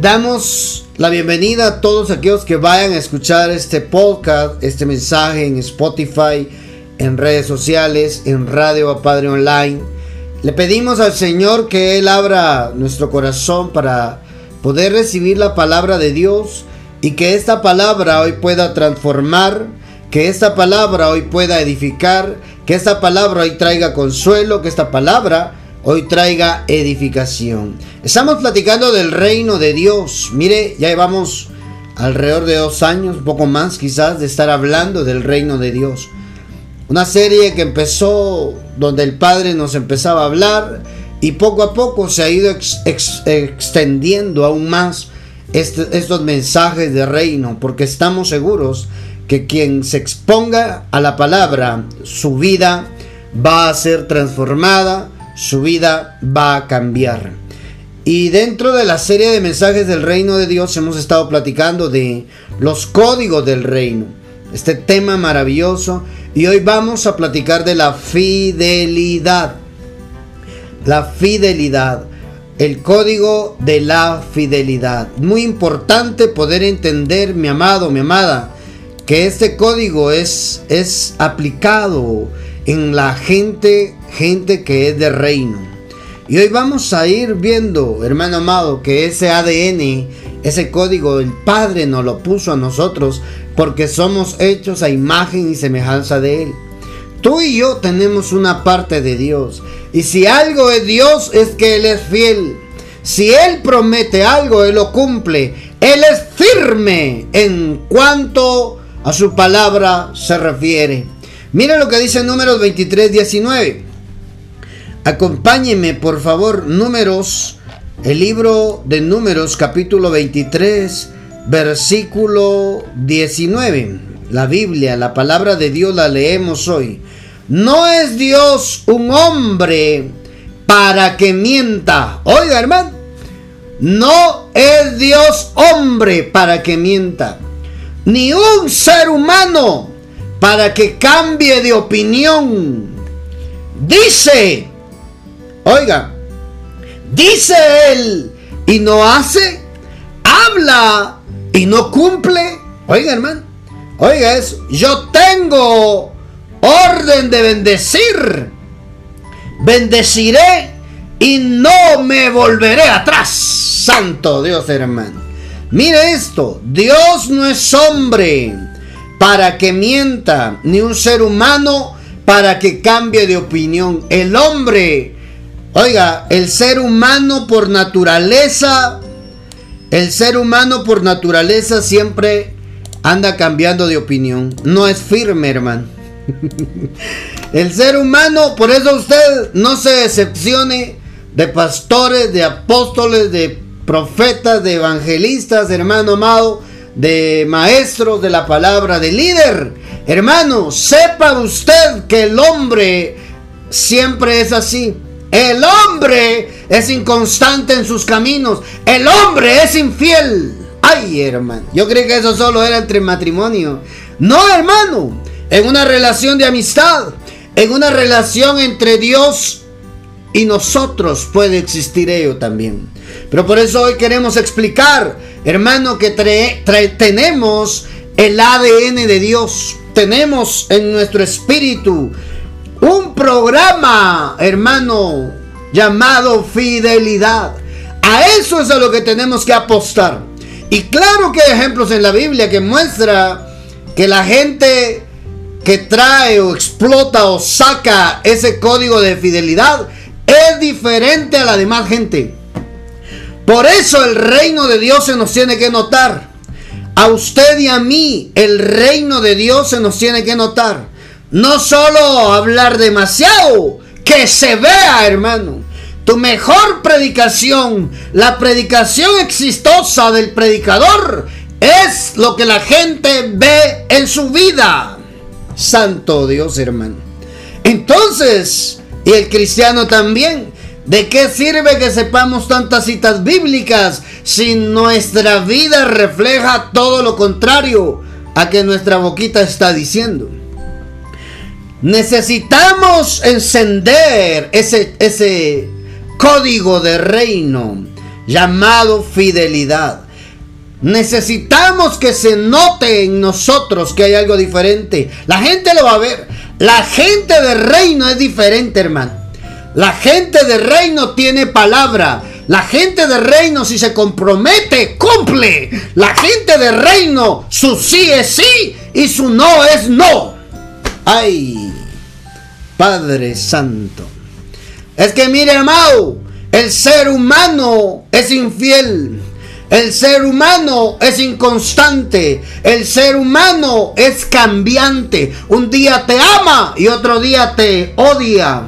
Damos la bienvenida a todos aquellos que vayan a escuchar este podcast, este mensaje en Spotify, en redes sociales, en Radio a Padre Online. Le pedimos al Señor que Él abra nuestro corazón para poder recibir la palabra de Dios y que esta palabra hoy pueda transformar, que esta palabra hoy pueda edificar, que esta palabra hoy traiga consuelo, que esta palabra hoy traiga edificación. Estamos platicando del reino de Dios. Mire, ya llevamos alrededor de dos años, un poco más quizás, de estar hablando del reino de Dios. Una serie que empezó donde el Padre nos empezaba a hablar y poco a poco se ha ido extendiendo aún más este, estos mensajes de reino, porque estamos seguros que quien se exponga a la palabra, su vida va a ser transformada, su vida va a cambiar. Y dentro de la serie de mensajes del reino de Dios hemos estado platicando de los códigos del reino. Este tema maravilloso. Y hoy vamos a platicar de la fidelidad. La fidelidad. El código de la fidelidad. Muy importante poder entender, mi amado, mi amada, que este código es, es aplicado en la gente, gente que es de reino. Y hoy vamos a ir viendo, hermano amado, que ese ADN, ese código, el Padre nos lo puso a nosotros porque somos hechos a imagen y semejanza de Él. Tú y yo tenemos una parte de Dios. Y si algo es Dios es que Él es fiel. Si Él promete algo, Él lo cumple. Él es firme en cuanto a su palabra se refiere. Mira lo que dice Números 23, 19. Acompáñeme, por favor, Números, el libro de Números, capítulo 23, versículo 19. La Biblia, la palabra de Dios la leemos hoy. No es Dios un hombre para que mienta. Oiga, hermano. No es Dios hombre para que mienta. Ni un ser humano para que cambie de opinión. Dice, oiga, dice él y no hace, habla y no cumple. Oiga, hermano, oiga eso. Yo tengo orden de bendecir. Bendeciré y no me volveré atrás. Santo Dios, hermano. Mire esto, Dios no es hombre para que mienta, ni un ser humano para que cambie de opinión. El hombre, oiga, el ser humano por naturaleza, el ser humano por naturaleza siempre anda cambiando de opinión. No es firme, hermano. El ser humano, por eso usted no se decepcione de pastores, de apóstoles, de profetas, de evangelistas, hermano amado de maestro de la palabra, de líder. Hermano, sepa usted que el hombre siempre es así. El hombre es inconstante en sus caminos. El hombre es infiel. Ay, hermano. Yo creí que eso solo era entre matrimonio. No, hermano. En una relación de amistad. En una relación entre Dios y nosotros puede existir ello también. Pero por eso hoy queremos explicar hermano, que tenemos el ADN de Dios. Tenemos en nuestro espíritu un programa, hermano, llamado fidelidad. A eso es a lo que tenemos que apostar. Y claro que hay ejemplos en la Biblia que muestra que la gente que trae o explota o saca ese código de fidelidad es diferente a la demás gente. Por eso el reino de Dios se nos tiene que notar. A usted y a mí el reino de Dios se nos tiene que notar. No solo hablar demasiado, que se vea, hermano. Tu mejor predicación, la predicación exitosa del predicador, es lo que la gente ve en su vida. Santo Dios, hermano. Entonces, y el cristiano también, ¿De qué sirve que sepamos tantas citas bíblicas si nuestra vida refleja todo lo contrario a que nuestra boquita está diciendo? Necesitamos encender ese, ese código de reino llamado fidelidad. Necesitamos que se note en nosotros que hay algo diferente. La gente lo va a ver. La gente de reino es diferente, hermano. La gente de reino tiene palabra. La gente de reino si se compromete, cumple. La gente de reino, su sí es sí y su no es no. Ay, Padre Santo. Es que mire, hermano, el ser humano es infiel. El ser humano es inconstante. El ser humano es cambiante. Un día te ama y otro día te odia.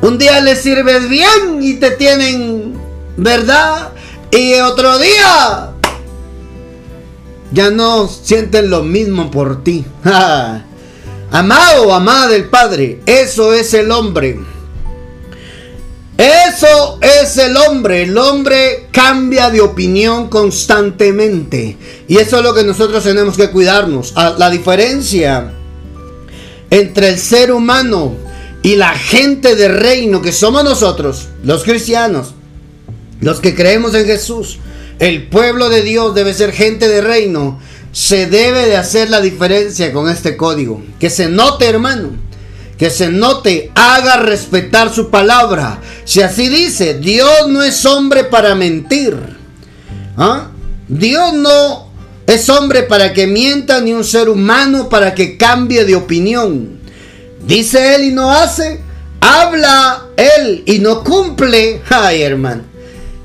Un día le sirves bien y te tienen, ¿verdad? Y otro día ya no sienten lo mismo por ti. Amado amada del Padre, eso es el hombre. Eso es el hombre. El hombre cambia de opinión constantemente. Y eso es lo que nosotros tenemos que cuidarnos. La diferencia entre el ser humano y la gente de reino que somos nosotros, los cristianos, los que creemos en Jesús, el pueblo de Dios debe ser gente de reino, se debe de hacer la diferencia con este código. Que se note, hermano, que se note, haga respetar su palabra. Si así dice, Dios no es hombre para mentir. ¿Ah? Dios no es hombre para que mienta, ni un ser humano para que cambie de opinión. Dice él y no hace. Habla él y no cumple. Ay, hermano.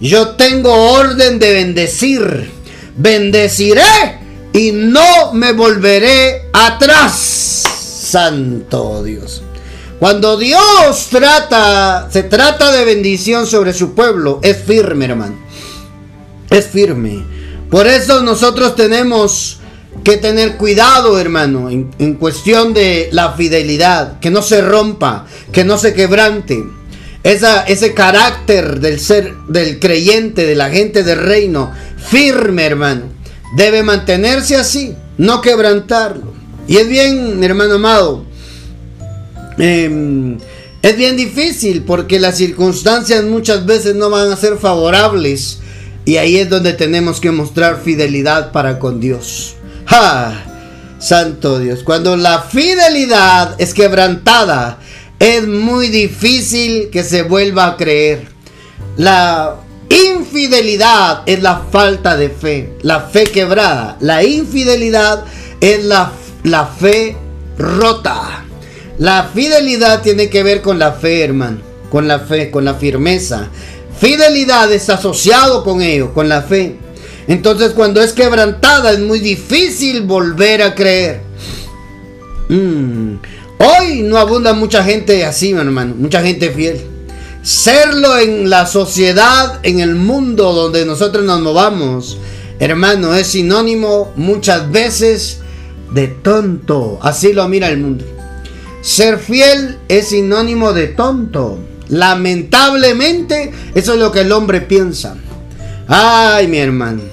Yo tengo orden de bendecir. Bendeciré y no me volveré atrás. Santo Dios. Cuando Dios trata, se trata de bendición sobre su pueblo, es firme, hermano. Es firme. Por eso nosotros tenemos que tener cuidado, hermano, en, cuestión de la fidelidad, que no se rompa, que no se quebrante. Esa, ese carácter del ser, del creyente, de la gente del reino, firme, hermano, debe mantenerse así, no quebrantarlo. Y es bien, hermano amado, em, es bien difícil porque las circunstancias muchas veces no van a ser favorables. Y ahí es donde tenemos que mostrar fidelidad para con Dios. ¡Ja! Santo Dios, cuando la fidelidad es quebrantada, es muy difícil que se vuelva a creer. La infidelidad es la falta de fe, la fe quebrada. La infidelidad es la, la fe rota. La fidelidad tiene que ver con la fe, hermano, con la fe, con la firmeza. Fidelidad es asociado con ello, con la fe. Entonces cuando es quebrantada es muy difícil volver a creer. Mm. Hoy no abunda mucha gente así, hermano, mucha gente fiel. Serlo en la sociedad, en el mundo donde nosotros nos movamos, hermano, es sinónimo muchas veces de tonto. Así lo mira el mundo. Ser fiel es sinónimo de tonto. Lamentablemente, eso es lo que el hombre piensa. Ay, mi hermano.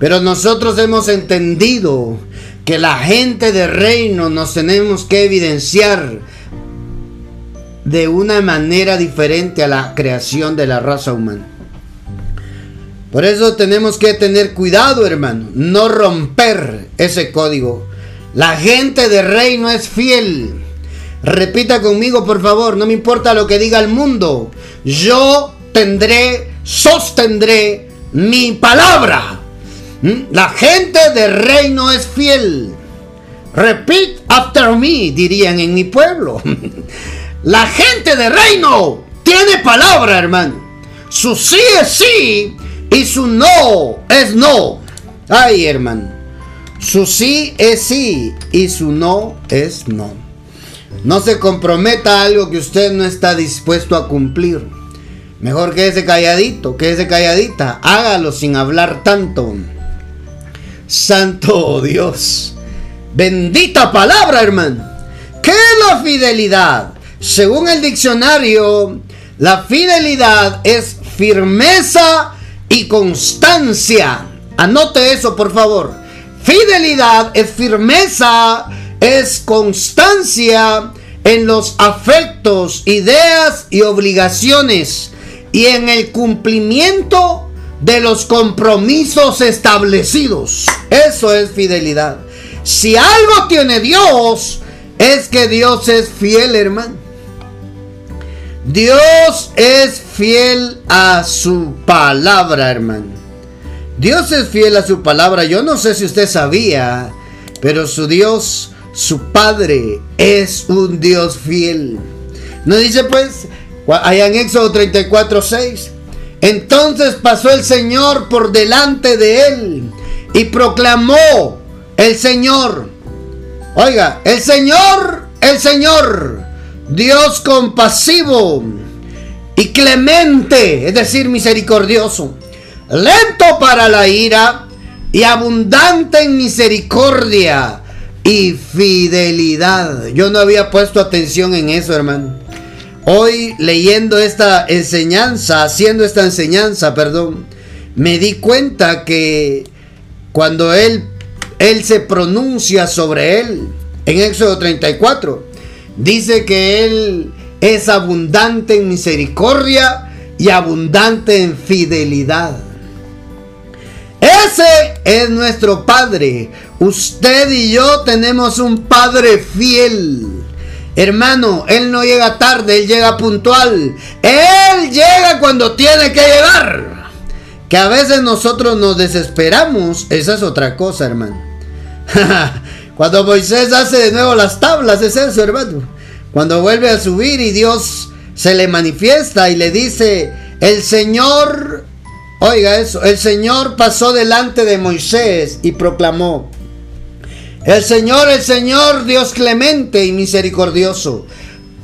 Pero nosotros hemos entendido que la gente de reino nos tenemos que evidenciar de una manera diferente a la creación de la raza humana. Por eso tenemos que tener cuidado, hermano, no romper ese código. La gente de reino es fiel. Repita conmigo, por favor, no me importa lo que diga el mundo. Yo tendré, sostendré mi palabra. ¿Mm? La gente del reino es fiel. Repeat after me, dirían en mi pueblo. La gente del reino tiene palabra, hermano. Su sí es sí y su no es no. Ay, hermano. Su sí es sí y su no es no. No se comprometa a algo que usted no está dispuesto a cumplir. Mejor que ese calladito, que ese calladita. Hágalo sin hablar tanto. Santo Dios. Bendita palabra, hermano. ¿Qué la fidelidad? Según el diccionario, la fidelidad es firmeza y constancia. Anote eso, por favor. Fidelidad es firmeza, es constancia en los afectos, ideas y obligaciones y en el cumplimiento de los compromisos establecidos. Eso es fidelidad. Si algo tiene Dios, es que Dios es fiel, hermano. Dios es fiel a su palabra, hermano. Dios es fiel a su palabra. Yo no sé si usted sabía, pero su Dios, su Padre, es un Dios fiel. No dice pues, allá en Éxodo 34, 6. Entonces pasó el Señor por delante de él y proclamó el Señor. Oiga, el Señor, el Señor, Dios compasivo y clemente, es decir, misericordioso, lento para la ira y abundante en misericordia y fidelidad. Yo no había puesto atención en eso, hermano. Hoy leyendo esta enseñanza, haciendo esta enseñanza, perdón, me di cuenta que cuando él, él se pronuncia sobre él, en Éxodo 34, dice que él es abundante en misericordia y abundante en fidelidad. Ese es nuestro Padre. Usted y yo tenemos un Padre fiel. Hermano, Él no llega tarde, Él llega puntual. Él llega cuando tiene que llegar. Que a veces nosotros nos desesperamos, esa es otra cosa, hermano. cuando Moisés hace de nuevo las tablas, es eso, hermano. Cuando vuelve a subir y Dios se le manifiesta y le dice, el Señor, oiga eso, el Señor pasó delante de Moisés y proclamó, el Señor, el Señor, Dios clemente y misericordioso,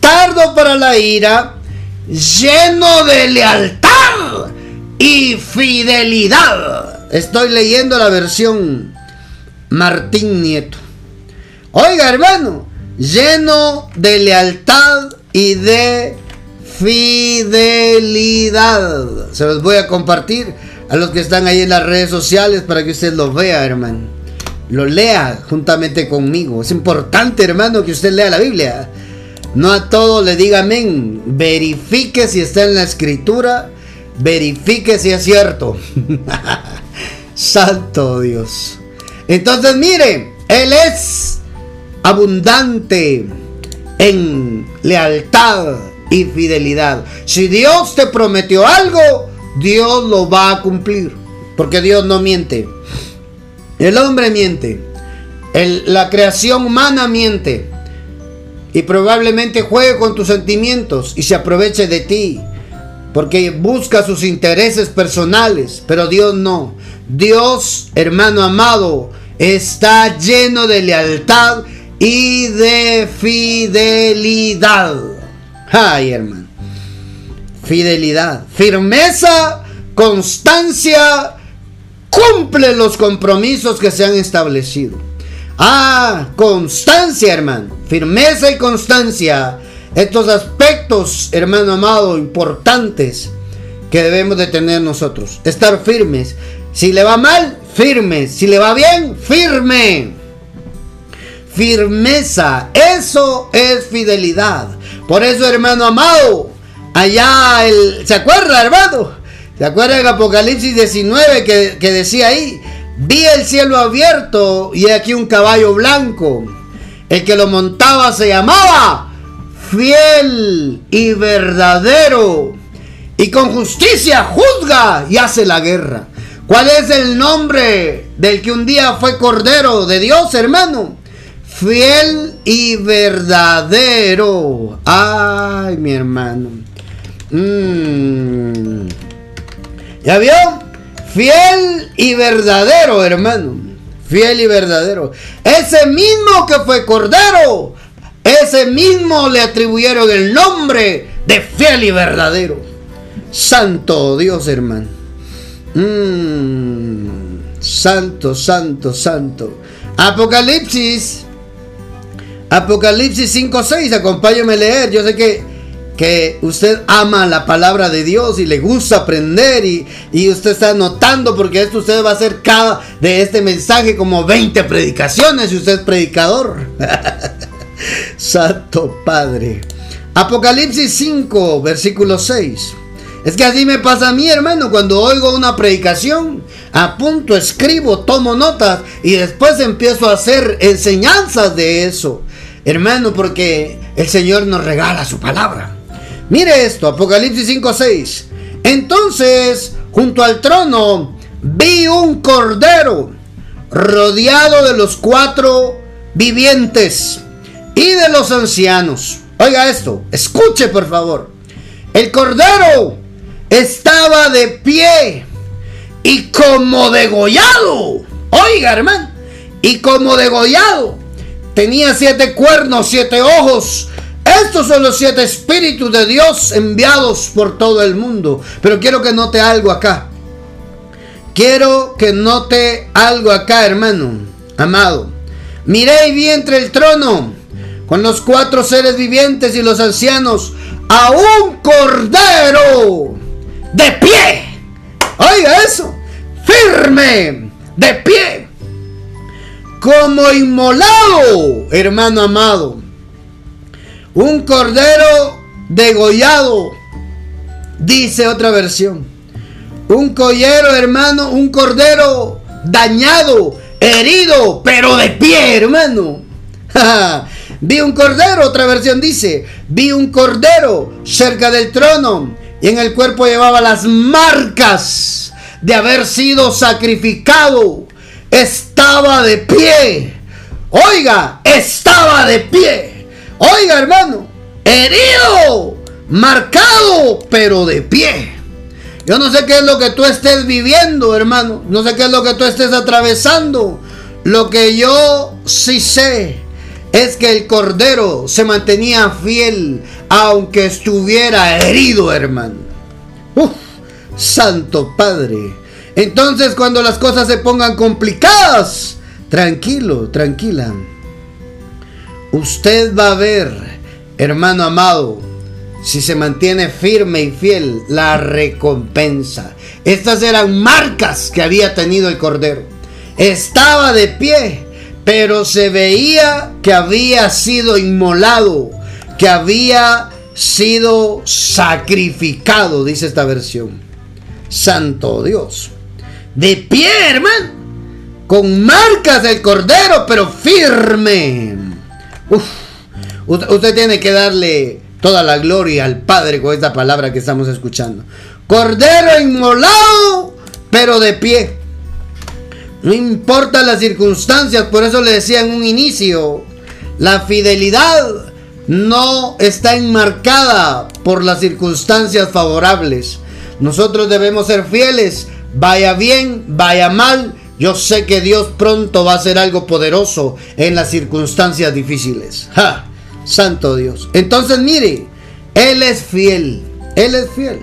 tardo para la ira, lleno de lealtad y fidelidad. Estoy leyendo la versión Martín Nieto. Oiga, hermano, lleno de lealtad y de fidelidad. Se los voy a compartir a los que están ahí en las redes sociales para que usted lo vea, hermano lo lea juntamente conmigo. Es importante, hermano, que usted lea la Biblia. No a todo le diga amén. Verifique si está en la escritura. Verifique si es cierto. Santo Dios. Entonces, mire, Él es abundante en lealtad y fidelidad. Si Dios te prometió algo, Dios lo va a cumplir. Porque Dios no miente. El hombre miente. la creación humana miente. Y probablemente juegue con tus sentimientos y se aproveche de ti. Porque busca sus intereses personales. Pero Dios no. Dios, hermano amado, está lleno de lealtad y de fidelidad. Ay, hermano. Fidelidad. Firmeza, constancia cumple los compromisos que se han establecido. Ah, constancia, hermano. Firmeza y constancia. Estos aspectos, hermano amado, importantes que debemos de tener nosotros. Estar firmes. Si le va mal, firme. Si le va bien, firme. Firmeza. Eso es fidelidad. Por eso, hermano amado, allá el... ¿Se acuerda, hermano? ¿Se acuerdan en Apocalipsis 19 que, que decía ahí? Vi el cielo abierto y aquí un caballo blanco. El que lo montaba se llamaba fiel y verdadero. Y con justicia juzga y hace la guerra. ¿Cuál es el nombre del que un día fue cordero de Dios, hermano? Fiel y verdadero. Ay, mi hermano. Mmm. ¿Ya vio? Fiel y verdadero, hermano. Fiel y verdadero. Ese mismo que fue Cordero, ese mismo le atribuyeron el nombre de fiel y verdadero. Santo Dios, hermano. Mm, santo, santo, santo. Apocalipsis. Apocalipsis 5.6. Acompáñame a leer. Yo sé que que usted ama la palabra de Dios y le gusta aprender y, usted está notando porque esto usted va a hacer cada de este mensaje como 20 predicaciones y usted es predicador. Santo Padre. Apocalipsis 5, versículo 6. Es que así me pasa a mí, hermano, cuando oigo una predicación, apunto, escribo, tomo notas y después empiezo a hacer enseñanzas de eso. Hermano, porque el Señor nos regala su palabra. Mire esto, Apocalipsis 5:6. Entonces, junto al trono, vi un cordero rodeado de los cuatro vivientes y de los ancianos. Oiga esto, escuche por favor. El cordero estaba de pie y como degollado. Oiga, hermano, y como degollado. Tenía siete cuernos, siete ojos. Estos son los siete espíritus de Dios enviados por todo el mundo. Pero quiero que note algo acá. Quiero que note algo acá, hermano, amado. Miré y vi entre el trono, con los cuatro seres vivientes y los ancianos, a un cordero de pie. Oiga eso, firme, de pie, como inmolado, hermano amado. Un cordero degollado, dice otra versión. Un collero, hermano, un cordero dañado, herido, pero de pie, hermano. Vi un cordero, otra versión dice, vi un cordero cerca del trono y en el cuerpo llevaba las marcas de haber sido sacrificado. Estaba de pie. Oiga, estaba de pie. Oiga, hermano, herido, marcado, pero de pie. Yo no sé qué es lo que tú estés viviendo, hermano. No sé qué es lo que tú estés atravesando. Lo que yo sí sé es que el Cordero se mantenía fiel aunque estuviera herido, hermano. Uf, Santo Padre. Entonces cuando las cosas se pongan complicadas, tranquilo, tranquila. Usted va a ver, hermano amado, si se mantiene firme y fiel, la recompensa. Estas eran marcas que había tenido el Cordero. Estaba de pie pero se veía que había sido inmolado, que había sido sacrificado, dice esta versión. Santo Dios. De pie, hermano. Con marcas del cordero, pero firme. Uf, usted tiene que darle toda la gloria al Padre con esta palabra que estamos escuchando. Cordero inmolado, pero de pie. No importa las circunstancias, por eso le decía en un inicio, la fidelidad no está enmarcada por las circunstancias favorables. Nosotros debemos ser fieles, vaya bien, vaya mal. Yo sé que Dios pronto va a hacer algo poderoso en las circunstancias difíciles. Santo Dios. Entonces mire, Él es fiel. Él es fiel.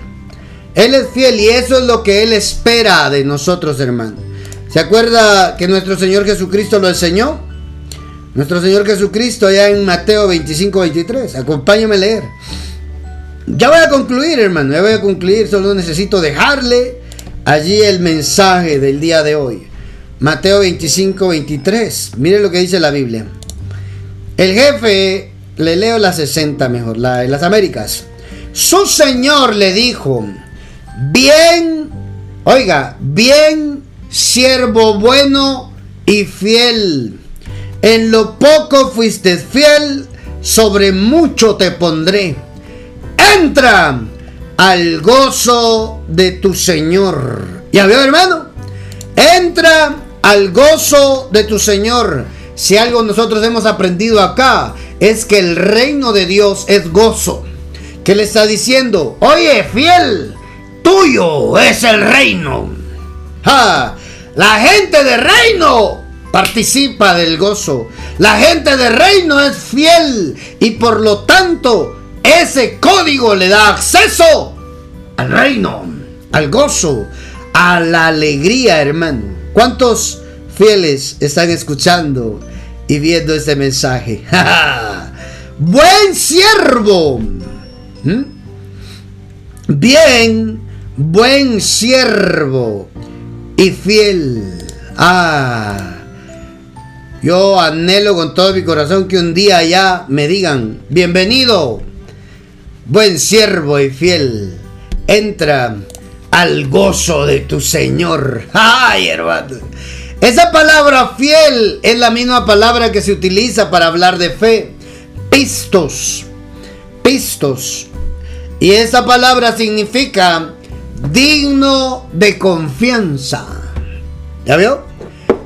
Él es fiel y eso es lo que Él espera de nosotros, hermanos. ¿Se acuerda que nuestro Señor Jesucristo lo enseñó? Nuestro Señor Jesucristo allá en Mateo 25, 23. Acompáñame a leer. Ya voy a concluir, hermano. Ya voy a concluir. Solo necesito dejarle allí el mensaje del día de hoy. Mateo 25, 23. Mire lo que dice la Biblia. El jefe, le leo la 60 mejor, la de las Américas. Su Señor le dijo, bien, oiga, bien siervo bueno y fiel. En lo poco fuiste fiel, sobre mucho te pondré. Entra al gozo de tu Señor. ¿Ya veo, hermano? Entra al gozo de tu Señor. Si algo nosotros hemos aprendido acá es que el reino de Dios es gozo. Que le está diciendo, oye, fiel, tuyo es el reino. ¡Ja! La gente de reino participa del gozo. La gente de reino es fiel y por lo tanto ese código le da acceso al reino, al gozo, a la alegría, hermano. ¿Cuántos fieles están escuchando y viendo este mensaje? Buen siervo. ¿Mm? Bien, buen siervo y fiel. Ah, yo anhelo con todo mi corazón que un día ya me digan, bienvenido, buen siervo y fiel. entra al gozo de tu Señor. Ay, hermano. Esa palabra fiel es la misma palabra que se utiliza para hablar de fe. Pistos. Pistos. Y esa palabra significa digno de confianza. ¿Ya vio?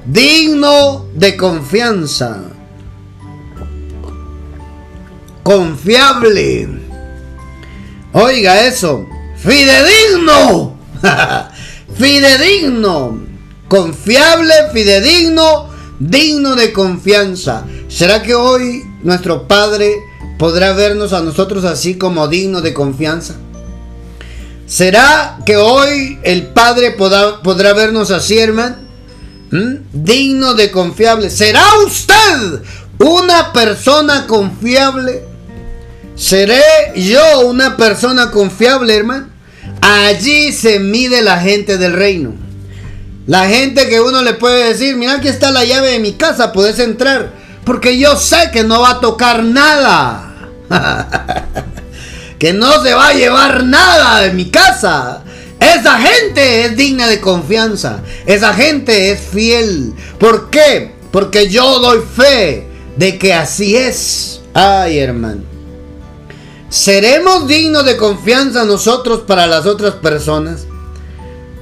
Digno de confianza. Confiable. Oiga eso. Fidedigno. fidedigno. Confiable, fidedigno, digno de confianza. ¿Será que hoy nuestro Padre podrá vernos a nosotros así como digno de confianza? ¿Será que hoy el Padre podrá, podrá vernos así, hermano? ¿Mm? Digno de confiable. ¿Será usted una persona confiable? ¿Seré yo una persona confiable, hermano? Allí se mide la gente del reino. La gente que uno le puede decir, mira aquí está la llave de mi casa, puedes entrar. Porque yo sé que no va a tocar nada. que no se va a llevar nada de mi casa. Esa gente es digna de confianza. Esa gente es fiel. ¿Por qué? Porque yo doy fe de que así es. Ay, hermano. ¿Seremos dignos de confianza nosotros para las otras personas?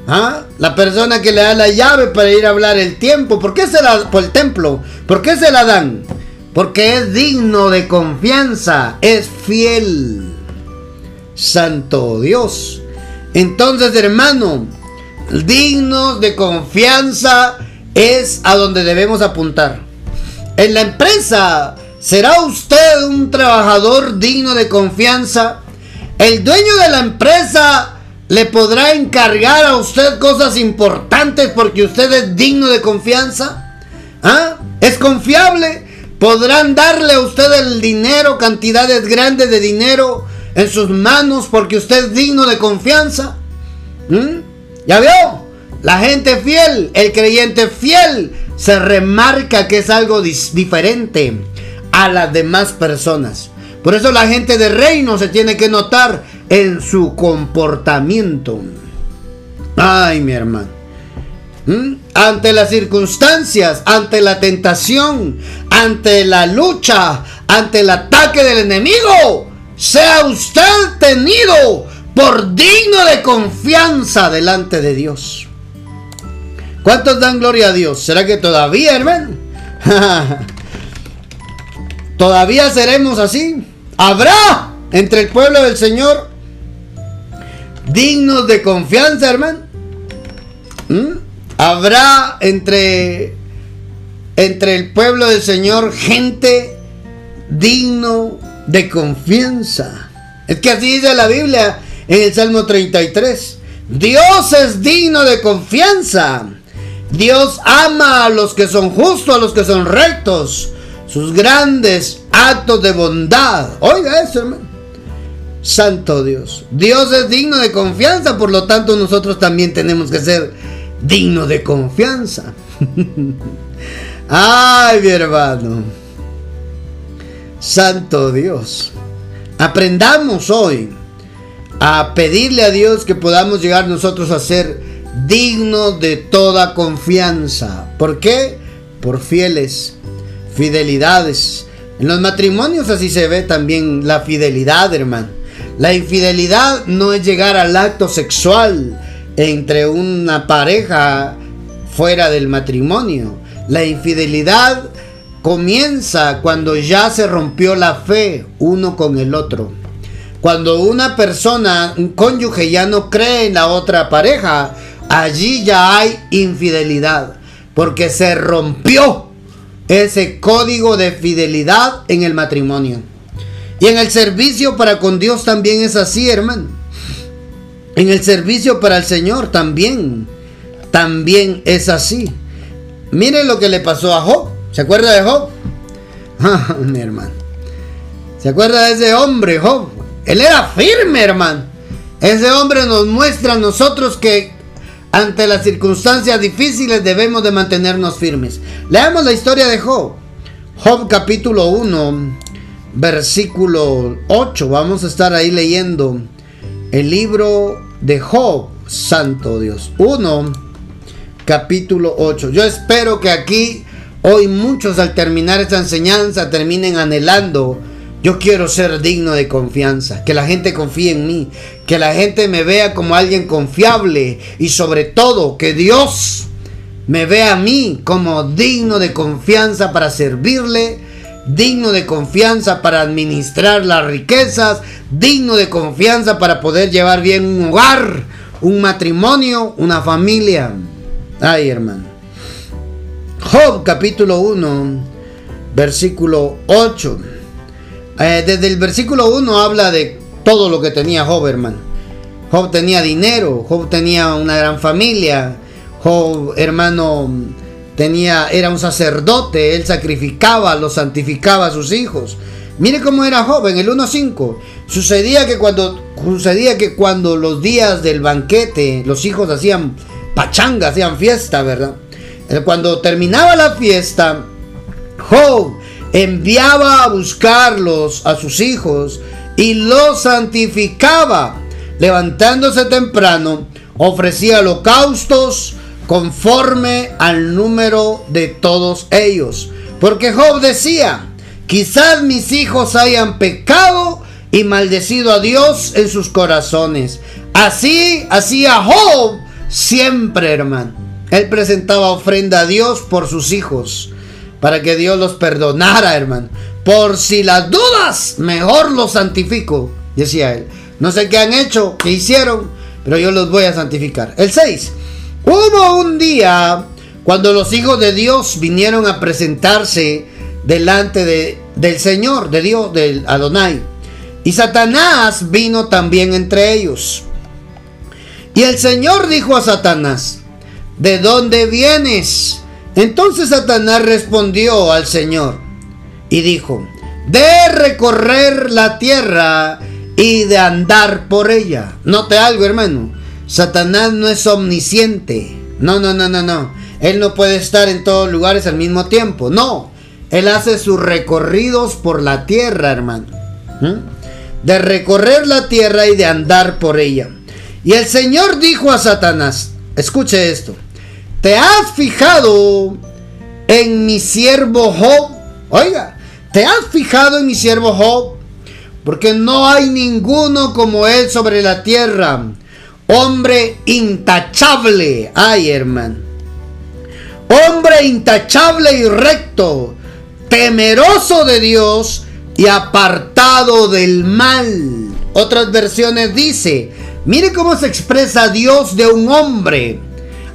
¿Ah? La persona que le da la llave para ir a hablar el tiempo. ¿Por qué se la por el templo? ¿Por qué se la dan? Porque es digno de confianza, es fiel. Santo Dios. Entonces, hermano, digno de confianza es a donde debemos apuntar. En la empresa, ¿será usted un trabajador digno de confianza? El dueño de la empresa le podrá encargar a usted cosas importantes porque usted es digno de confianza. ¿Ah? ¿Es confiable? ¿Podrán darle a usted el dinero, cantidades grandes de dinero en sus manos porque usted es digno de confianza? ¿Mm? ¿Ya vio? La gente fiel, el creyente fiel, se remarca que es algo diferente a las demás personas. Por eso la gente de reino se tiene que notar en su comportamiento. Ay, mi hermano. ¿Mm? Ante las circunstancias, ante la tentación, ante la lucha, ante el ataque del enemigo, sea usted tenido por digno de confianza delante de Dios. ¿Cuántos dan gloria a Dios? ¿Será que todavía, hermano? ¿Todavía seremos así? ¿Habrá entre el pueblo del Señor dignos de confianza, hermano. ¿Mm? Habrá entre, entre el pueblo del Señor gente digno de confianza. Es que así dice la Biblia en el Salmo 33. Dios es digno de confianza. Dios ama a los que son justos, a los que son rectos. Sus grandes actos de bondad. Oiga eso, hermano. Santo Dios. Dios es digno de confianza, por lo tanto nosotros también tenemos que ser dignos de confianza. Ay, mi hermano. Santo Dios. Aprendamos hoy a pedirle a Dios que podamos llegar nosotros a ser dignos de toda confianza. ¿Por qué? Por fieles, fidelidades. En los matrimonios así se ve también la fidelidad, hermano. La infidelidad no es llegar al acto sexual entre una pareja fuera del matrimonio. La infidelidad comienza cuando ya se rompió la fe uno con el otro. Cuando una persona, un cónyuge ya no cree en la otra pareja, allí ya hay infidelidad. Porque se rompió ese código de fidelidad en el matrimonio. Y en el servicio para con Dios también es así, hermano. En el servicio para el Señor también, también es así. Miren lo que le pasó a Job. ¿Se acuerda de Job? Ah, mi hermano. ¿Se acuerda de ese hombre, Job? Él era firme, hermano. Ese hombre nos muestra a nosotros que ante las circunstancias difíciles debemos de mantenernos firmes. Leamos la historia de Job. Job capítulo 1, versículo 8. Vamos a estar ahí leyendo el libro de Job, santo Dios. 1, capítulo 8. Yo espero que aquí hoy muchos al terminar esta enseñanza terminen anhelando. Yo quiero ser digno de confianza, que la gente confíe en mí, que la gente me vea como alguien confiable y sobre todo que Dios me vea a mí como digno de confianza para servirle, digno de confianza para administrar las riquezas, digno de confianza para poder llevar bien un hogar, un matrimonio, una familia. Ay, hermano. Job capítulo 1, versículo 8. Eh, desde el versículo 1 habla de todo lo que tenía Job, hermano. Job tenía dinero, Job tenía una gran familia, Job, hermano, tenía, era un sacerdote, él sacrificaba, lo santificaba a sus hijos. Mire cómo era Job en el 1.5. Sucedía que cuando sucedía que cuando los días del banquete, los hijos hacían pachanga, hacían fiesta, ¿verdad? Eh, cuando terminaba la fiesta, Job enviaba a buscarlos a sus hijos y los santificaba. Levantándose temprano, ofrecía holocaustos conforme al número de todos ellos. Porque Job decía, quizás mis hijos hayan pecado y maldecido a Dios en sus corazones. Así hacía Job siempre, hermano. Él presentaba ofrenda a Dios por sus hijos, para que Dios los perdonara, hermano. Por si las dudas, mejor los santifico, decía él. No sé qué han hecho, qué hicieron, pero yo los voy a santificar. El 6. Hubo un día cuando los hijos de Dios vinieron a presentarse delante de, del Señor, de Dios, del Adonai. Y Satanás vino también entre ellos. Y el Señor dijo a Satanás, ¿de dónde vienes? Entonces Satanás respondió al Señor y dijo, de recorrer la tierra y de andar por ella. Note algo, hermano. Satanás no es omnisciente. No, no, no, no, no. Él no puede estar en todos lugares al mismo tiempo. No. Él hace sus recorridos por la tierra, hermano. ¿Mm? De recorrer la tierra y de andar por ella. Y el Señor dijo a Satanás, escuche esto, ¿te has fijado en mi siervo Job? Oiga, ¿te has fijado en mi siervo Job? Porque no hay ninguno como él sobre la tierra Hombre intachable. Ay, hermano. Hombre intachable y recto. Temeroso de Dios y apartado del mal. Otras versiones dice, mire cómo se expresa Dios de un hombre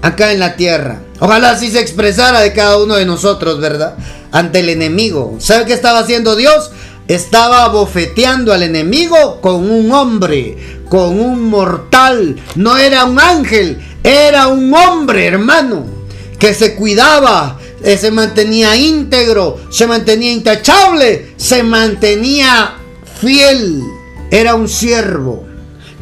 acá en la tierra. Ojalá así se expresara de cada uno de nosotros, ¿verdad? Ante el enemigo. ¿Sabe qué estaba haciendo Dios? Estaba bofeteando al enemigo con un hombre, con un mortal. No era un ángel, era un hombre, hermano, que se cuidaba, eh, se mantenía íntegro, se mantenía intachable, se mantenía fiel. Era un siervo.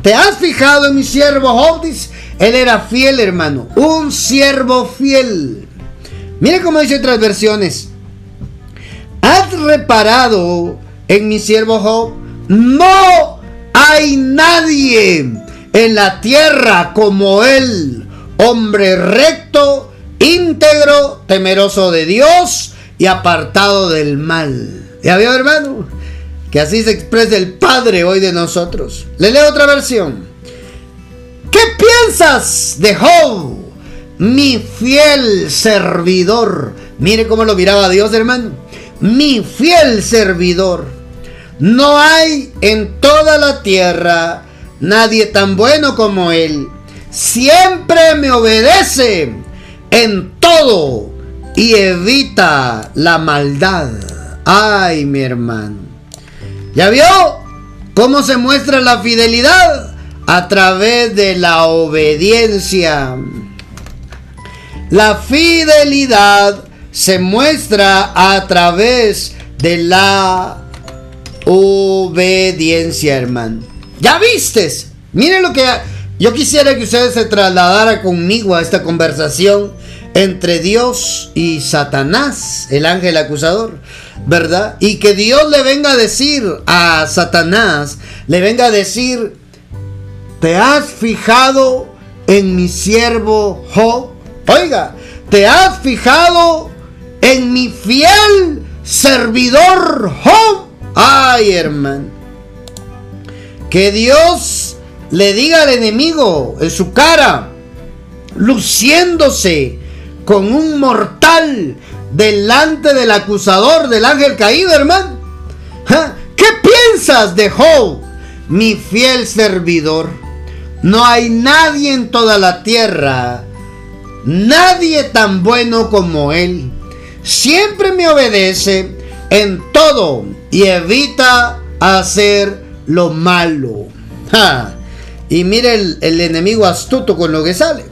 ¿Te has fijado en mi siervo Jobdis? Él era fiel, hermano. Un siervo fiel. Mire cómo dice otras versiones. ¿Has reparado en mi siervo Job? No hay nadie en la tierra como él, hombre recto, íntegro, temeroso de Dios y apartado del mal. ¿Ya vio, hermano? Que así se expresa el Padre hoy de nosotros. Le leo otra versión. ¿Qué piensas de Job, mi fiel servidor? Mire cómo lo miraba Dios, hermano. Mi fiel servidor no hay en toda la tierra nadie tan bueno como Él. Siempre me obedece en todo y evita la maldad. Ay, mi hermano. ¿Ya vio cómo se muestra la fidelidad? A través de la obediencia. La fidelidad se muestra a través de la obediencia, hermano. ¿Ya vistes? Miren lo que... Yo quisiera que ustedes se trasladara conmigo a esta conversación entre Dios y Satanás, el ángel acusador, ¿verdad? Y que Dios le venga a decir a Satanás, le venga a decir, ¿te has fijado en mi siervo Job? Oiga, ¿te has fijado en mi fiel servidor Job? Ay, hermano. Que Dios le diga al enemigo en su cara, luciéndose con un mortal delante del acusador del ángel caído, hermano. ¿Qué piensas de Job, mi fiel servidor? No hay nadie en toda la tierra, nadie tan bueno como él. Siempre me obedece en todo y evita hacer lo malo. Y mire el, el enemigo astuto con lo que sale.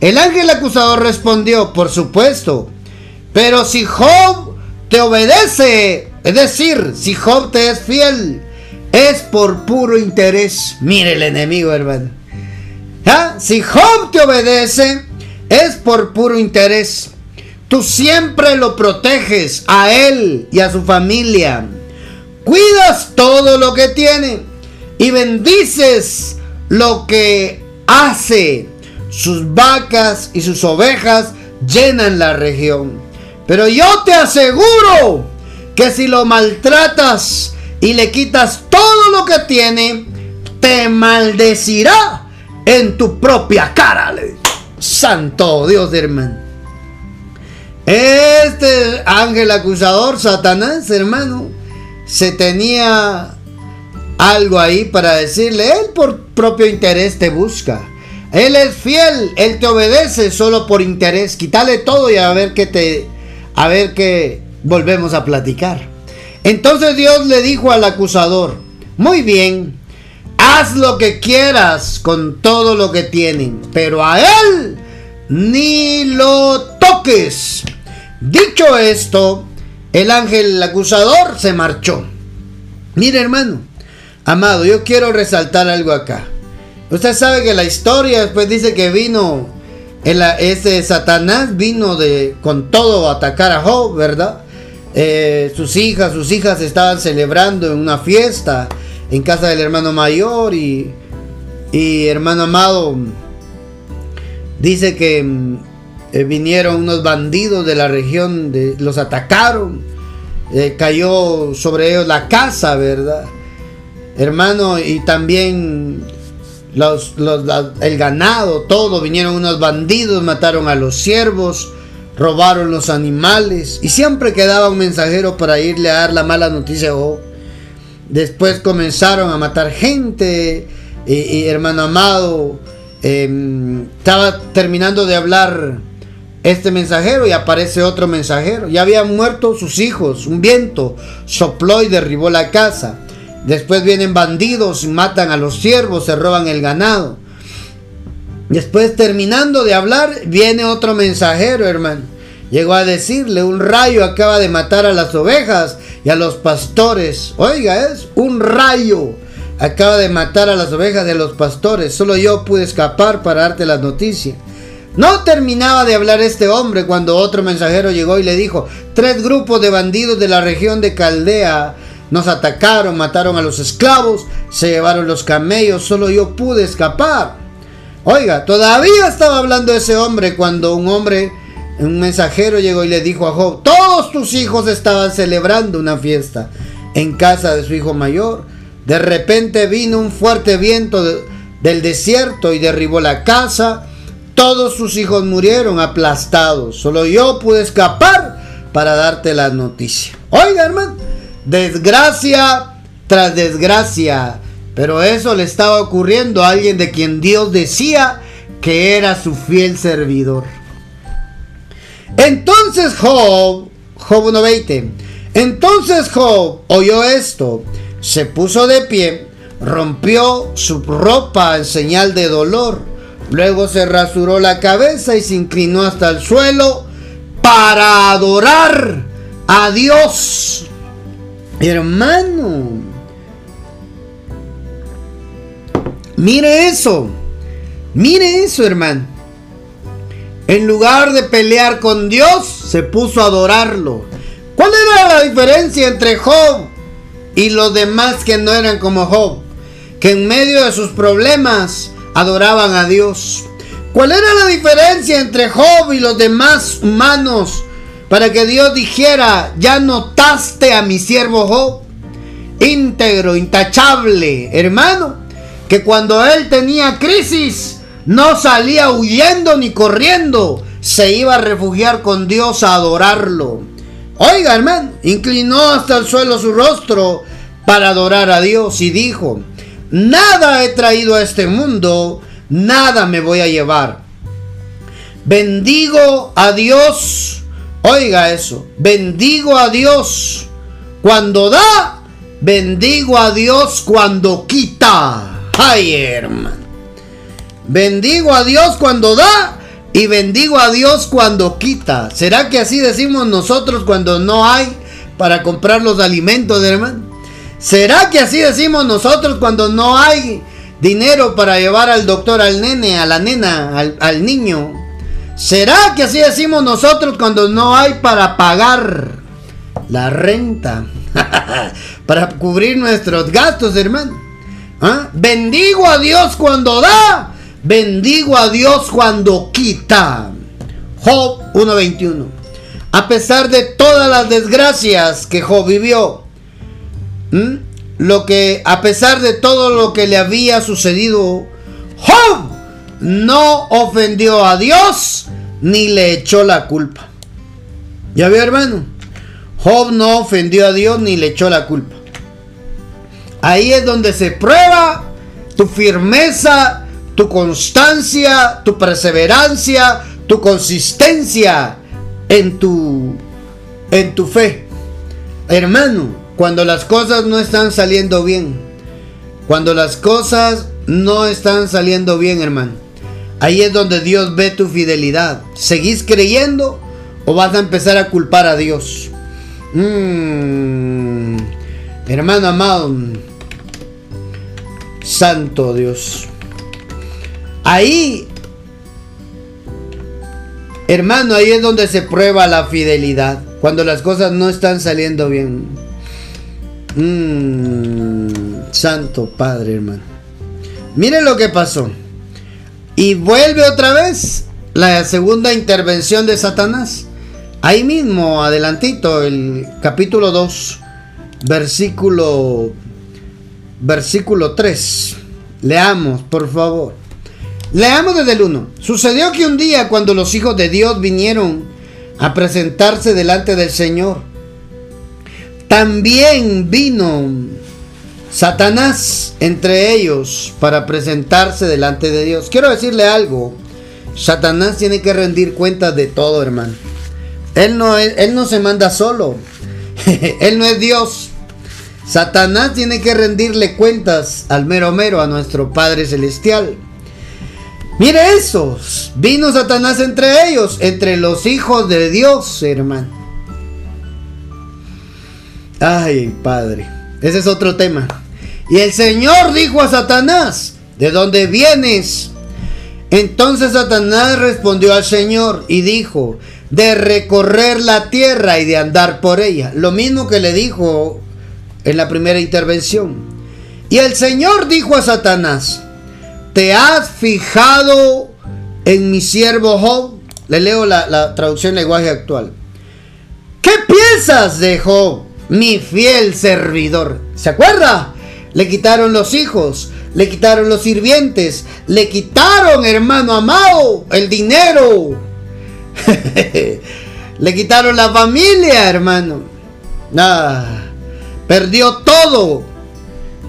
El ángel acusador respondió, por supuesto, pero si Job te obedece, es decir, si Job te es fiel, es por puro interés. Mire el enemigo, hermano. Si Job te obedece, es por puro interés. Tú siempre lo proteges a él y a su familia. Cuidas todo lo que tiene y bendices lo que hace. Sus vacas y sus ovejas llenan la región. Pero yo te aseguro que si lo maltratas y le quitas todo lo que tiene, te maldecirá en tu propia cara. Santo Dios, hermano. Este ángel acusador, Satanás, hermano, se tenía algo ahí para decirle, él por propio interés te busca. Él es fiel, él te obedece solo por interés. Quítale todo y a ver qué te a ver qué volvemos a platicar. Entonces Dios le dijo al acusador, muy bien, haz lo que quieras con todo lo que tienen, pero a él ni lo toques. Dicho esto, el ángel acusador se marchó. Mire hermano, amado, yo quiero resaltar algo acá. Usted sabe que la historia después dice que vino ese Satanás vino de con todo a atacar a Job, ¿verdad? Eh, sus hijas, sus hijas estaban celebrando en una fiesta en casa del hermano mayor y, hermano amado dice que mm, eh, vinieron unos bandidos de la región, de, los atacaron, eh, cayó sobre ellos la casa, ¿verdad? Hermano, y también el ganado, todo, vinieron unos bandidos, mataron a los siervos, robaron los animales y siempre quedaba un mensajero para irle a dar la mala noticia Después comenzaron a matar gente y, hermano amado, em, estaba terminando de hablar este mensajero y aparece otro mensajero. Ya habían muerto sus hijos, un viento sopló y derribó la casa. Después vienen bandidos, matan a los siervos, se roban el ganado. Después terminando de hablar, viene otro mensajero, hermano. Llegó a decirle, un rayo acaba de matar a las ovejas y a los pastores. Oiga, es un rayo. Acaba de matar a las ovejas de los pastores. Solo yo pude escapar para darte la noticia. No terminaba de hablar este hombre cuando otro mensajero llegó y le dijo, tres grupos de bandidos de la región de Caldea nos atacaron, mataron a los esclavos, se llevaron los camellos, solo yo pude escapar. Oiga, todavía estaba hablando ese hombre cuando un hombre, un mensajero llegó y le dijo a Job, todos tus hijos estaban celebrando una fiesta en casa de su hijo mayor. De repente vino un fuerte viento del desierto y derribó la casa. Todos sus hijos murieron aplastados. Solo yo pude escapar para darte la noticia. Oiga, hermano, desgracia tras desgracia. Pero eso le estaba ocurriendo a alguien de quien Dios decía que era su fiel servidor. Entonces Job, Job 1.20, entonces Job oyó esto, se puso de pie, rompió su ropa en señal de dolor, luego se rasuró la cabeza y se inclinó hasta el suelo para adorar a Dios. Hermano, mire eso, mire eso, hermano. En lugar de pelear con Dios, se puso a adorarlo. ¿Cuál era la diferencia entre Job y los demás que no eran como Job? que en medio de sus problemas adoraban a Dios. ¿Cuál era la diferencia entre Job y los demás humanos para que Dios dijera, ya notaste a mi siervo Job? Íntegro, intachable, hermano, que cuando él tenía crisis no salía huyendo ni corriendo, se iba a refugiar con Dios a adorarlo. Oiga, hermano, inclinó hasta el suelo su rostro para adorar a Dios y dijo, nada he traído a este mundo, nada me voy a llevar. Bendigo a Dios, oiga eso, bendigo a Dios cuando da, bendigo a Dios cuando quita. Ay, hermano. Bendigo a Dios cuando da y bendigo a Dios cuando quita. ¿Será que así decimos nosotros cuando no hay para comprar los alimentos, hermano? ¿Será que así decimos nosotros cuando no hay dinero para llevar al doctor, al nene, a la nena, al, niño? ¿Será que así decimos nosotros cuando no hay para pagar la renta? para cubrir nuestros gastos, hermano. ¿Ah? Bendigo a Dios cuando da Bendigo a Dios cuando quita. Job 1.21. A pesar de todas las desgracias que Job vivió, lo que a pesar de todo lo que le había sucedido, Job no ofendió a Dios ni le echó la culpa. ¿Ya vio, hermano? Job no ofendió a Dios ni le echó la culpa. Ahí es donde se prueba tu firmeza tu constancia, tu perseverancia, tu consistencia en tu en tu fe. Hermano, cuando las cosas no están saliendo bien, cuando las cosas no están saliendo bien, hermano, ahí es donde Dios ve tu fidelidad. ¿Seguís creyendo o vas a empezar a culpar a Dios? Mm, hermano amado, Santo Dios. Ahí, hermano, ahí es donde se prueba la fidelidad. Cuando las cosas no están saliendo bien. Mm, santo Padre, hermano. Miren lo que pasó. Y vuelve otra vez la segunda intervención de Satanás. Ahí mismo, adelantito, el capítulo 2, versículo, versículo 3. Leamos, por favor. Leamos desde el 1. Sucedió que un día cuando los hijos de Dios vinieron a presentarse delante del Señor, también vino Satanás entre ellos para presentarse delante de Dios. Quiero decirle algo. Satanás tiene que rendir cuentas de todo, hermano. Él no, él no se manda solo. él no es Dios. Satanás tiene que rendirle cuentas al mero mero, a nuestro Padre Celestial. Mire eso, vino Satanás entre ellos, entre los hijos de Dios, hermano. Ay, Padre, ese es otro tema. Y el Señor dijo a Satanás, ¿de dónde vienes? Entonces Satanás respondió al Señor y dijo, de recorrer la tierra y de andar por ella. Lo mismo que le dijo en la primera intervención. Y el Señor dijo a Satanás, ¿Te has fijado en mi siervo Job? Le leo la, traducción lenguaje actual. ¿Qué piensas de Job, mi fiel servidor? ¿Se acuerda? Le quitaron los hijos, le quitaron los sirvientes, le quitaron, hermano amado, el dinero. le quitaron la familia, hermano. Perdió todo.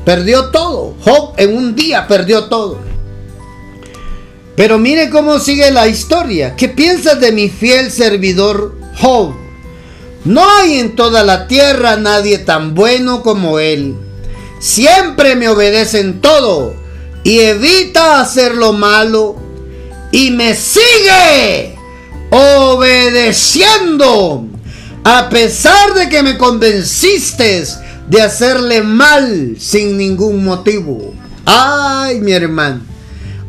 Perdió todo. Job en un día perdió todo. Pero mire cómo sigue la historia. ¿Qué piensas de mi fiel servidor Job? No hay en toda la tierra nadie tan bueno como él. Siempre me obedece en todo y evita hacer lo malo y me sigue obedeciendo a pesar de que me convenciste de hacerle mal sin ningún motivo. Ay, mi hermano.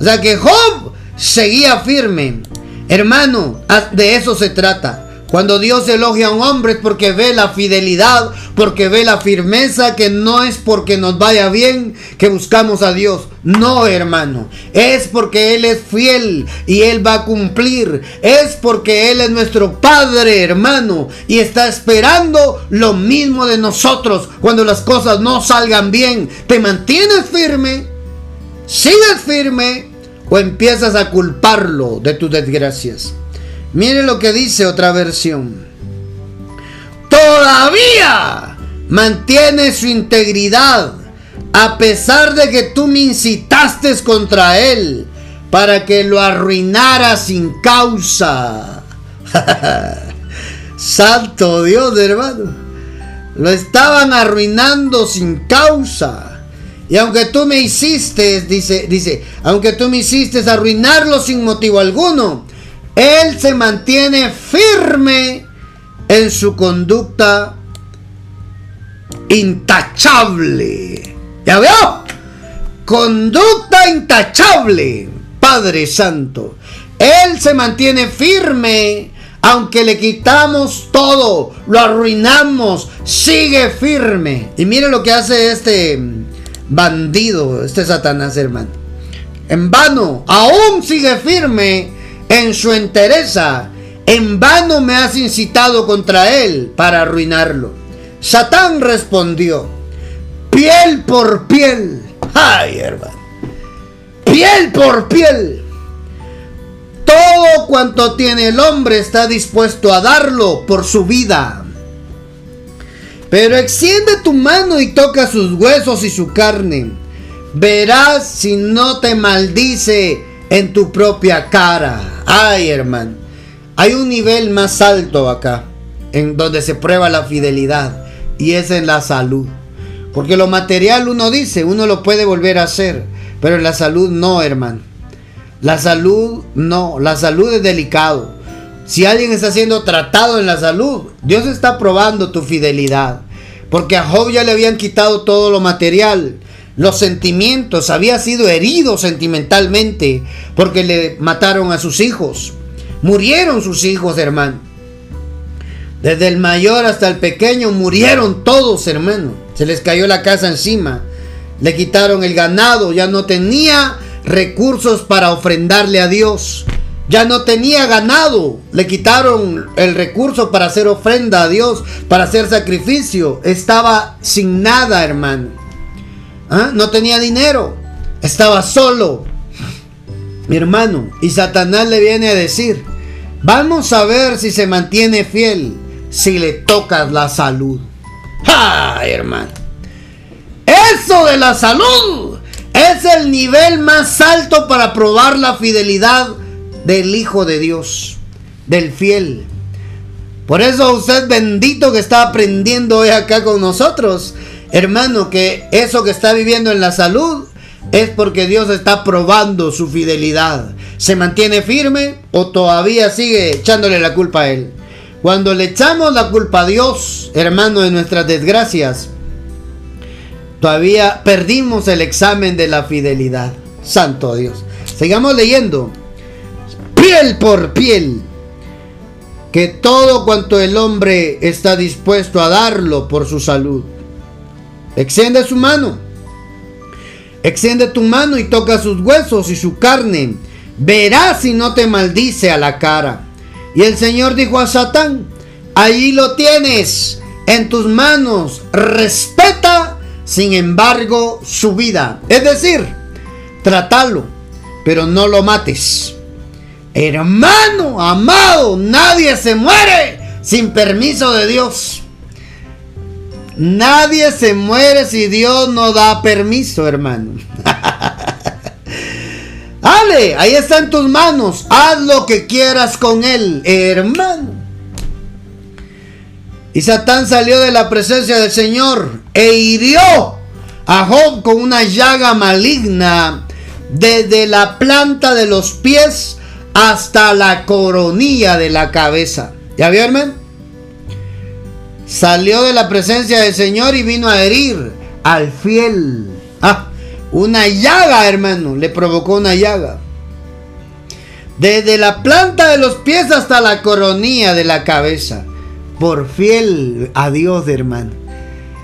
O sea que Job seguía firme. Hermano, de eso se trata. Cuando Dios elogia a un hombre es porque ve la fidelidad, porque ve la firmeza, que no es porque nos vaya bien que buscamos a Dios. No, hermano. Es porque Él es fiel y Él va a cumplir. Es porque Él es nuestro Padre, hermano. Y está esperando lo mismo de nosotros. Cuando las cosas no salgan bien, ¿te mantienes firme? ¿Sigues firme? ¿O empiezas a culparlo de tus desgracias? Mire lo que dice otra versión. Todavía mantiene su integridad a pesar de que tú me incitaste contra él para que lo arruinara sin causa. Santo Dios, hermano. Lo estaban arruinando sin causa. Y aunque tú me hiciste, dice, dice, aunque tú me hiciste arruinarlo sin motivo alguno, él se mantiene firme en su conducta intachable. ¿Ya veo? Conducta intachable, Padre Santo. Él se mantiene firme, aunque le quitamos todo, lo arruinamos, sigue firme. Y mire lo que hace este bandido, este Satanás, hermano. En vano, aún sigue firme en su entereza. En vano me has incitado contra él para arruinarlo. Satán respondió, piel por piel. Ay, hermano. Piel por piel. Todo cuanto tiene el hombre está dispuesto a darlo por su vida. Pero extiende tu mano y toca sus huesos y su carne. Verás si no te maldice en tu propia cara. Ay, hermano. Hay un nivel más alto acá, en donde se prueba la fidelidad, y es en la salud. Porque lo material uno dice, uno lo puede volver a hacer, pero en la salud no, hermano. La salud no, la salud es delicado. Si alguien está siendo tratado en la salud, Dios está probando tu fidelidad. Porque a Job ya le habían quitado todo lo material los sentimientos, había sido herido sentimentalmente porque le mataron a sus hijos. Murieron sus hijos, hermano. Desde el mayor hasta el pequeño murieron todos, hermano. Se les cayó la casa encima. Le quitaron el ganado, ya no tenía recursos para ofrendarle a Dios. Ya no tenía ganado. Le quitaron el recurso para hacer ofrenda a Dios, para hacer sacrificio. Estaba sin nada, hermano. ¿Ah? No tenía dinero. Estaba solo. Mi hermano. Y Satanás le viene a decir, vamos a ver si se mantiene fiel si le tocas la salud. ¡Ay, hermano! Eso de la salud es el nivel más alto para probar la fidelidad del Hijo de Dios, del fiel. Por eso usted bendito que está aprendiendo hoy acá con nosotros hermano, que eso que está viviendo en la salud es porque Dios está probando su fidelidad. ¿Se mantiene firme o todavía sigue echándole la culpa a Él? Cuando le echamos la culpa a Dios, hermano, de nuestras desgracias, todavía perdimos el examen de la fidelidad. Santo Dios. Sigamos leyendo. Piel por piel. Que todo cuanto el hombre está dispuesto a darlo por su salud Extiende su mano. Extiende tu mano y toca sus huesos y su carne. Verás si no te maldice a la cara. Y el Señor dijo a Satán, allí lo tienes en tus manos. Respeta, sin embargo, su vida. Es decir, trátalo, pero no lo mates. Hermano, amado, nadie se muere sin permiso de Dios. Nadie se muere si Dios no da permiso, hermano. Ale, ahí está en tus manos. Haz lo que quieras con él, hermano. Y Satán salió de la presencia del Señor e hirió a Job con una llaga maligna desde la planta de los pies hasta la coronilla de la cabeza. ¿Ya vio, hermano? salió de la presencia del Señor y vino a herir al fiel. Ah, una llaga, hermano, le provocó una llaga. desde la planta de los pies hasta la coronilla de la cabeza, por fiel a Dios, hermano.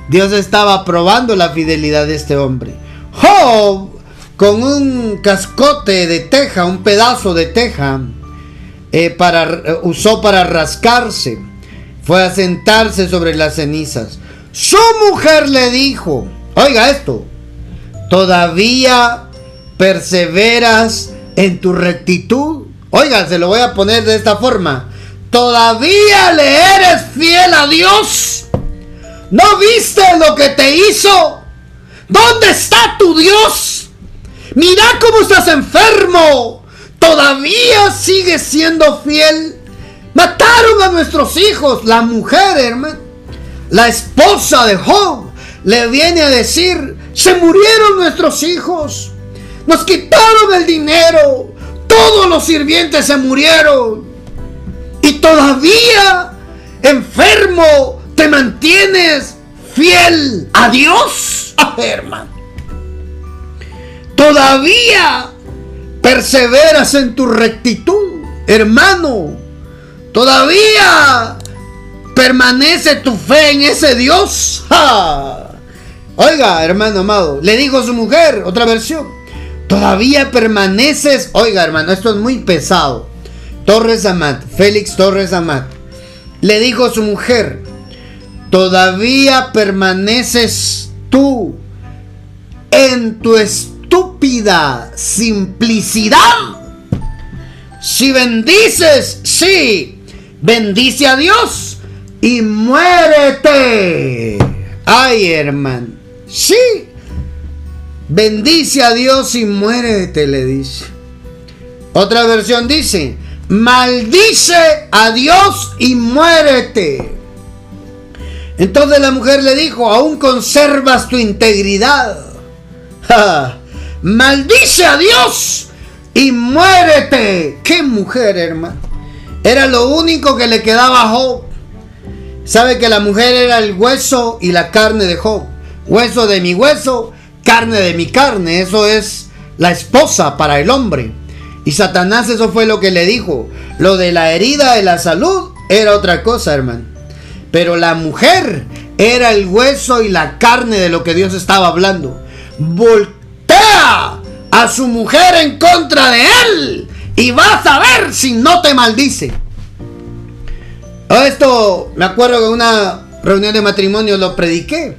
Dios estaba probando la fidelidad de este hombre. Job, con un cascote de teja, un pedazo de teja, eh, para, eh, usó para rascarse. Fue a sentarse sobre las cenizas. Su mujer le dijo, oiga esto, todavía perseveras en tu rectitud. Oiga, se lo voy a poner de esta forma. Todavía le eres fiel a Dios. ¿No viste lo que te hizo? ¿Dónde está tu Dios? Mira cómo estás enfermo. Todavía sigues siendo fiel. Mataron a nuestros hijos. La mujer, hermano. La esposa de Job le viene a decir, se murieron nuestros hijos. Nos quitaron el dinero. Todos los sirvientes se murieron. Y todavía, enfermo, te mantienes fiel a Dios, hermano. Todavía perseveras en tu rectitud, hermano. Todavía permanece tu fe en ese Dios. Oiga, hermano amado, le dijo su mujer, otra versión. Todavía permaneces, oiga hermano, esto es muy pesado. Torres Amat, Félix Torres Amat, le dijo su mujer, todavía permaneces tú en tu estúpida simplicidad. Si bendices, sí, bendice a Dios y muérete. Ay, hermano, sí, bendice a Dios y muérete, le dice. Otra versión dice, maldice a Dios y muérete. Entonces la mujer le dijo, aún conservas tu integridad. Maldice a Dios y muérete. ¿Qué mujer, hermano? Era lo único que le quedaba a Job. Sabe que la mujer era el hueso y la carne de Job. Hueso de mi hueso, carne de mi carne. Eso es la esposa para el hombre. Y Satanás eso fue lo que le dijo. Lo de la herida de la salud era otra cosa, hermano. Pero la mujer era el hueso y la carne de lo que Dios estaba hablando. A su mujer en contra de él y vas a ver si no te maldice. Esto me acuerdo que en una reunión de matrimonio lo prediqué.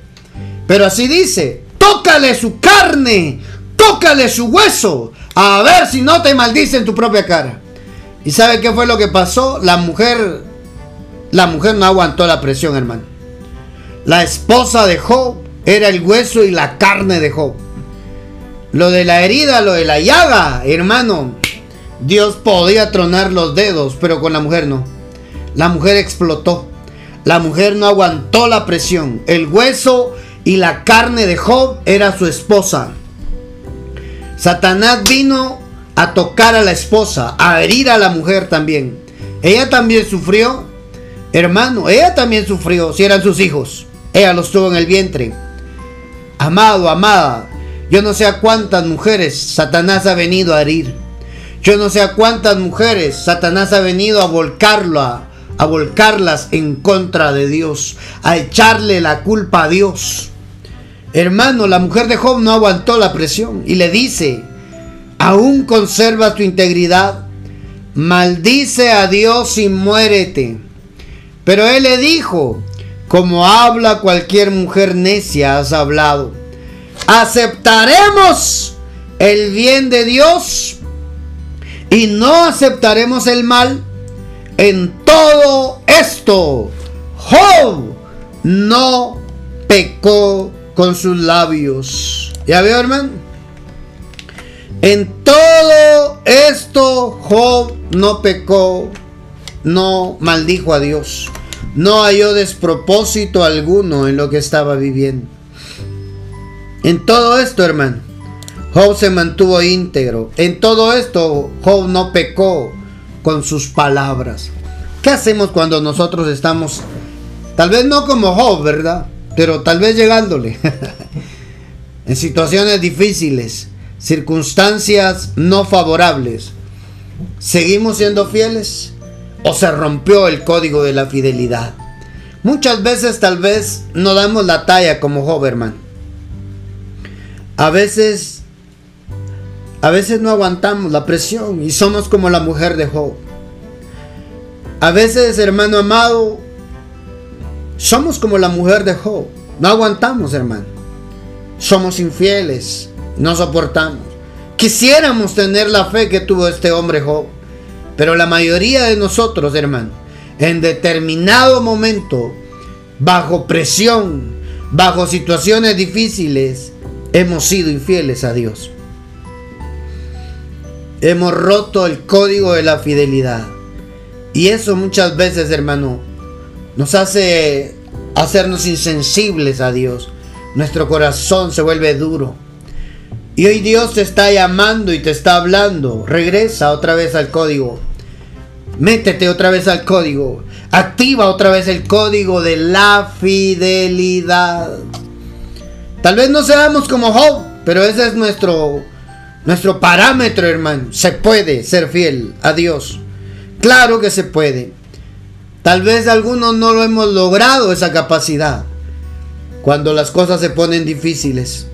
Pero así dice, tócale su carne, tócale su hueso, a ver si no te maldice en tu propia cara. ¿Y sabe qué fue lo que pasó? La mujer la mujer no aguantó la presión, hermano. La esposa de Job era el hueso y la carne de Job. Lo de la herida, lo de la llaga, hermano. Dios podía tronar los dedos, pero con la mujer no. La mujer explotó. La mujer no aguantó la presión. El hueso y la carne de Job era su esposa. Satanás vino a tocar a la esposa, a herir a la mujer también. Ella también sufrió, Hermano, ella también sufrió si eran sus hijos. Ella los tuvo en el vientre. Amado, amada, yo no sé a cuántas mujeres Satanás ha venido a herir. Yo no sé a cuántas mujeres Satanás ha venido a volcarlo, a, volcarlas en contra de Dios, a echarle la culpa a Dios. Hermano, la mujer de Job no aguantó la presión y le dice, aún conserva tu integridad, maldice a Dios y muérete. Pero él le dijo, como habla cualquier mujer necia, has hablado. Aceptaremos el bien de Dios y no aceptaremos el mal. En todo esto, Job no pecó con sus labios. ¿Ya veo, hermano? En todo esto, Job no pecó no maldijo a Dios, no halló despropósito alguno en lo que estaba viviendo. En todo esto, hermano, Job se mantuvo íntegro. En todo esto, Job no pecó con sus palabras. ¿Qué hacemos cuando nosotros estamos, tal vez no como Job, ¿verdad? Pero tal vez llegándole, en situaciones difíciles, circunstancias no favorables. ¿Seguimos siendo fieles? ¿O se rompió el código de la fidelidad? Muchas veces tal vez no damos la talla como Job, hermano. A veces, a veces no aguantamos la presión y somos como la mujer de Job. A veces, hermano amado, somos como la mujer de Job. No aguantamos, hermano. Somos infieles, no soportamos. Quisiéramos tener la fe que tuvo este hombre Job. Pero la mayoría de nosotros, hermano, en determinado momento, bajo presión, bajo situaciones difíciles, hemos sido infieles a Dios. Hemos roto el código de la fidelidad. Y eso muchas veces, hermano, nos hace hacernos insensibles a Dios. Nuestro corazón se vuelve duro. Y hoy Dios te está llamando y te está hablando. Regresa otra vez al código. Métete otra vez al código. Activa otra vez el código de la fidelidad. Tal vez no seamos como Job, pero ese es nuestro, nuestro parámetro, hermano. Se puede ser fiel a Dios. Claro que se puede. Tal vez algunos no lo hemos logrado esa capacidad. Cuando las cosas se ponen difíciles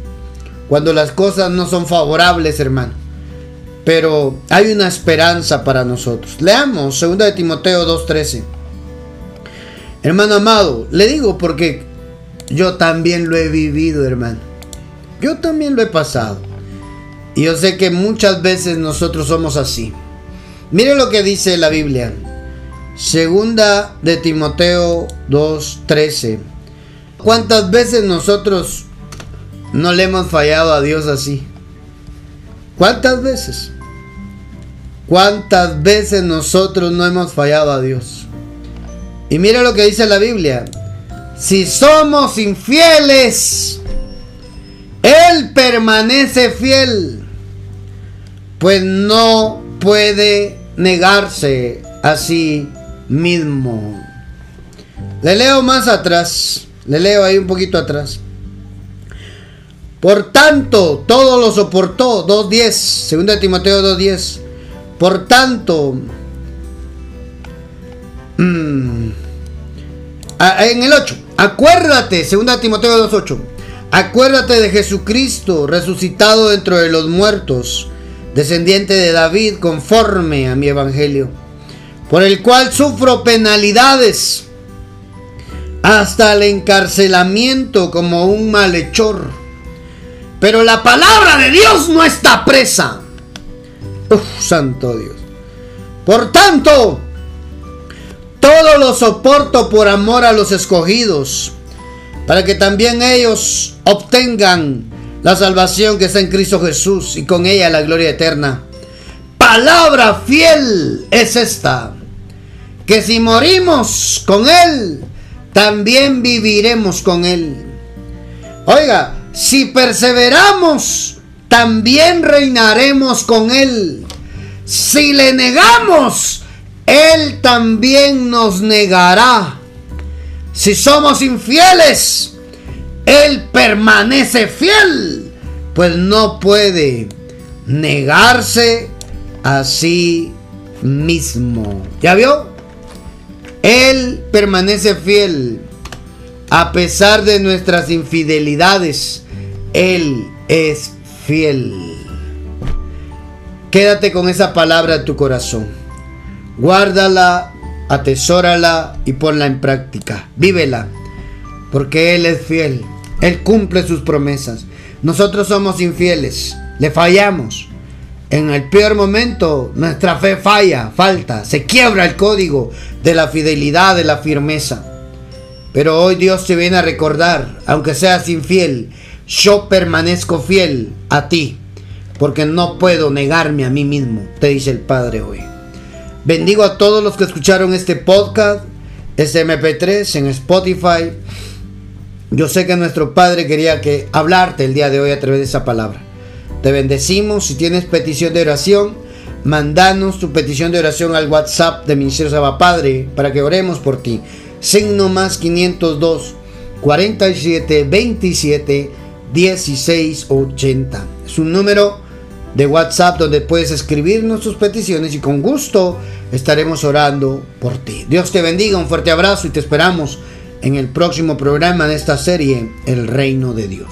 cuando las cosas no son favorables, hermano. Pero hay una esperanza para nosotros. Leamos 2 de Timoteo 2:13. Hermano amado, le digo porque yo también lo he vivido, hermano. Yo también lo he pasado. Y yo sé que muchas veces nosotros somos así. Mire lo que dice la Biblia. Segunda de Timoteo 2:13. ¿Cuántas veces nosotros no le hemos fallado a Dios así. ¿Cuántas veces? ¿Cuántas veces nosotros no hemos fallado a Dios? Y mira lo que dice la Biblia. Si somos infieles, Él permanece fiel, pues no puede negarse a sí mismo. Le leo más atrás, le leo ahí un poquito atrás. Por tanto, todo lo soportó. 2.10. Segunda de Timoteo 2.10. Por tanto. Mm, en el 8. Acuérdate. Segunda de Timoteo 2.8. Acuérdate de Jesucristo resucitado dentro de los muertos. Descendiente de David conforme a mi evangelio. Por el cual sufro penalidades. Hasta el encarcelamiento como un malhechor pero la palabra de Dios no está presa. Uf, santo Dios. Por tanto, todo lo soporto por amor a los escogidos, para que también ellos obtengan la salvación que está en Cristo Jesús y con ella la gloria eterna. Palabra fiel es esta, que si morimos con Él, también viviremos con Él. Oiga, si perseveramos, también reinaremos con Él. Si le negamos, Él también nos negará. Si somos infieles, Él permanece fiel, pues no puede negarse a sí mismo. ¿Ya vio? Él permanece fiel a pesar de nuestras infidelidades, Él es fiel. Quédate con esa palabra en tu corazón. Guárdala, atesórala y ponla en práctica. Vívela, porque Él es fiel. Él cumple sus promesas. Nosotros somos infieles, le fallamos. En el peor momento nuestra fe falla, falta, se quiebra el código de la fidelidad, de la firmeza. Pero hoy Dios te viene a recordar, aunque seas infiel, yo permanezco fiel a ti, porque no puedo negarme a mí mismo, te dice el Padre hoy. Bendigo a todos los que escucharon este podcast, este MP3 en Spotify. Yo sé que nuestro Padre quería que hablarte el día de hoy a través de esa palabra. Te bendecimos. Si tienes petición de oración, mandanos tu petición de oración al WhatsApp de Ministerio Saba Padre para que oremos por ti signo más 502 47 27 16 80. Es un número de WhatsApp donde puedes escribirnos tus peticiones y con gusto estaremos orando por ti. Dios te bendiga, un fuerte abrazo y te esperamos en el próximo programa de esta serie, El Reino de Dios.